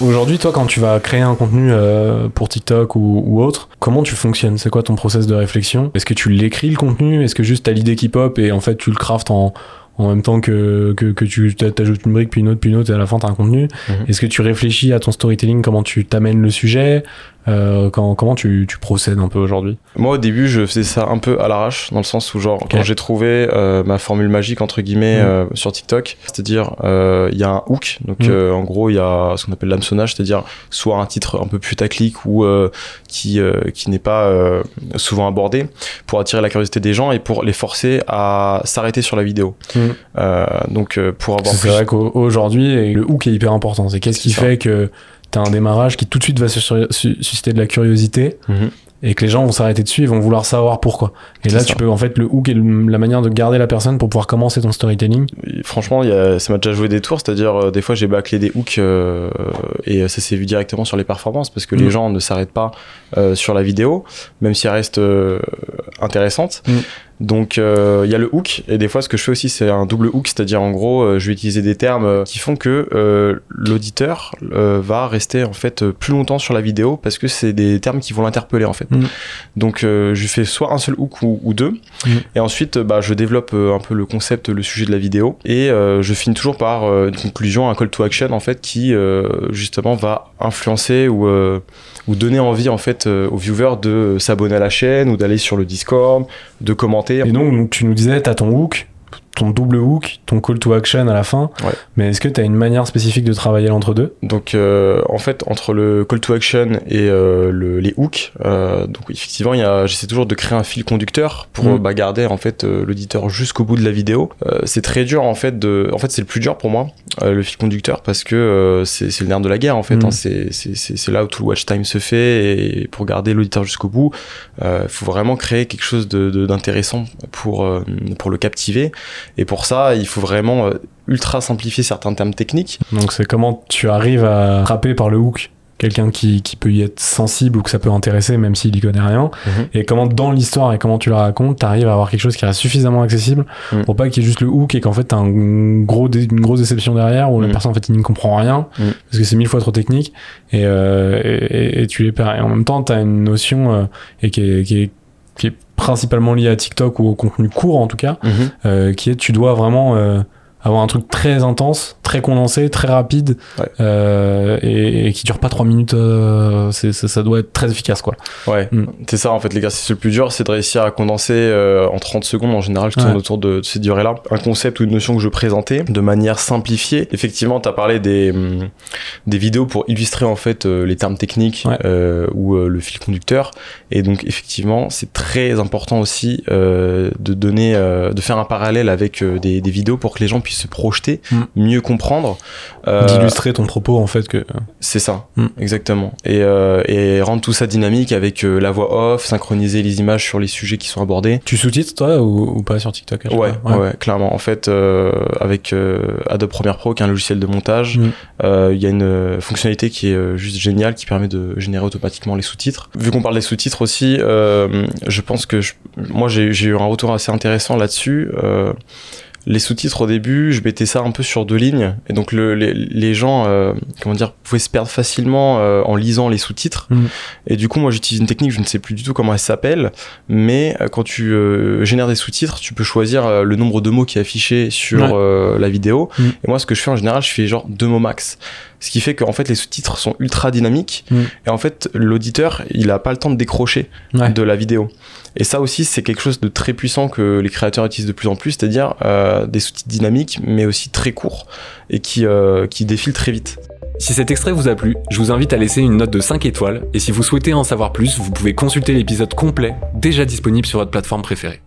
Aujourd'hui, toi, quand tu vas créer un contenu euh, pour TikTok ou, autre, comment tu fonctionnes? C'est quoi ton process de réflexion? Est-ce que tu l'écris le contenu? Est-ce que juste t'as l'idée qui pop et en fait tu le craftes en, en même temps que, que, que tu t'ajoutes une brique, puis une autre, puis une autre, et à la fin, tu as un contenu? Mhm. Est-ce que tu réfléchis à ton storytelling, comment tu t'amènes le sujet? Euh, quand, comment tu, tu, procèdes un peu aujourd'hui? Moi, au début, je faisais ça un peu à l'arrache, dans le sens où, genre, quand j'ai trouvé euh, ma formule magique, entre guillemets, mhm. euh, sur TikTok, c'est-à-dire, il y a un hook, donc euh, en gros, il y a ce qu'on appelle l'hameçonnage, c'est-à-dire soit un titre un peu putaclic ou qui, qui n'est pas souvent abordé, pour attirer la curiosité des gens et pour les forcer à s'arrêter sur la vidéo. donc, pour avoir C'est vrai qu'aujourd'hui, le hook est hyper important. C'est qu'est-ce qui fait que t'as un démarrage qui tout de suite va susciter de la curiosité mhm. et que les gens vont s'arrêter dessus et vont vouloir savoir pourquoi. Et là, tu peux en fait le hook et la manière de garder la personne pour pouvoir commencer ton storytelling. franchement, y a, ça m'a déjà joué des tours, c'est-à-dire euh, des fois j'ai bâclé des hooks euh, et ça s'est vu directement sur les performances parce que les mhm. gens ne s'arrêtent pas euh, sur la vidéo, même si elle reste intéressante. Mhm. Donc euh, il y a le hook et des fois ce que je fais aussi c'est un double hook, c'est-à-dire en gros euh, je vais utiliser des termes euh, qui font que l'auditeur va rester en fait plus longtemps sur la vidéo parce que c'est des termes qui vont l'interpeller en fait. Mm. Donc je fais soit un seul hook ou, deux mm. et ensuite bah, je développe un peu le concept, le sujet de la vidéo et je finis toujours par une conclusion, un call to action en fait qui justement va influencer ou ou donner envie en fait aux viewers de s'abonner à la chaîne ou d'aller sur le Discord, de commenter et donc, tu nous disais, tu as ton hook, ton double hook, ton call to action à la fin. Mais est-ce que tu as une manière spécifique de travailler l'entre-deux Donc, euh, en fait, entre le call to action et euh, le, les hooks, euh, donc effectivement, j'essaie toujours de créer un fil conducteur pour mm. bah, garder en fait l'auditeur jusqu'au bout de la vidéo. c'est très dur en fait de, en fait, c'est le plus dur pour moi, le fil conducteur, parce que c'est le nerf de la guerre en fait. Mm. Hein. c'est là où tout le watch time se fait et pour garder l'auditeur jusqu'au bout, il faut vraiment créer quelque chose d'intéressant de, pour pour le captiver. Et pour ça, il faut vraiment euh, ultra simplifier certains termes techniques. Donc c'est comment tu arrives à frapper par le hook quelqu'un qui, qui, peut y être sensible ou que ça peut intéresser même s'il y connaît rien mhm. et comment dans l'histoire et comment tu la racontes t'arrives à avoir quelque chose qui reste suffisamment accessible mhm. pour pas qu'il y ait juste le hook et qu'en fait t'as un gros une grosse déception derrière où la mhm. personne en fait il ne comprend rien parce que c'est mille fois trop technique et, euh, et, tu les perds et en même temps t'as une notion euh, et qui est, qui est qui est principalement lié à TikTok ou au contenu court en tout cas, mhm. euh, qui est tu dois vraiment euh, avoir un truc très intense, très condensé, très rapide euh, et, qui dure pas trois minutes. Euh, c'est, ça, doit être très efficace, quoi. Ouais, mm. c'est ça en fait. L'exercice le plus dur, c'est de réussir à condenser euh, en 30 secondes. En général, je tourne autour de, cette durée-là. Un concept ou une notion que je présentais de manière simplifiée. Effectivement, tu as parlé des, mm, des vidéos pour illustrer en fait les termes techniques ou le fil conducteur. Et donc, effectivement, c'est très important aussi de donner, de faire un parallèle avec des, des vidéos pour que les gens puissent se projeter, mm. mieux comprendre. Euh, D'illustrer ton propos en fait que. C'est ça, mm. exactement. Et, euh, et, rendre tout ça dynamique avec euh, la voix off, synchroniser les images sur les sujets qui sont abordés. Tu sous-titres toi ou, pas sur TikTok ouais, ouais, clairement. En fait, avec Adobe Premiere Pro, qui est un logiciel de montage, mm. il y a une fonctionnalité qui est juste géniale, qui permet de générer automatiquement les sous-titres. Vu qu'on parle des sous-titres aussi, je pense que moi j'ai eu un retour assez intéressant là-dessus les sous-titres au début, je mettais ça un peu sur deux lignes, et donc le, les, les, gens, euh, comment dire, pouvaient se perdre facilement euh, en lisant les sous-titres. Mm. Et du coup, moi, j'utilise une technique, je ne sais plus du tout comment elle s'appelle, mais euh, quand tu génères des sous-titres, tu peux choisir le nombre de mots qui est affiché sur la vidéo. Mm. Et moi, ce que je fais en général, je fais genre deux mots max. Ce qui fait qu'en fait, les sous-titres sont ultra dynamiques, mm. et en fait, l'auditeur, il a pas le temps de décrocher de la vidéo. Et ça aussi, c'est quelque chose de très puissant que les créateurs utilisent de plus en plus, c'est-à-dire euh, des sous-titres dynamiques, mais aussi très courts et qui, euh, qui défilent très vite. Si cet extrait vous a plu, je vous invite à laisser une note de 5 étoiles, et si vous souhaitez en savoir plus, vous pouvez consulter l'épisode complet, déjà disponible sur votre plateforme préférée.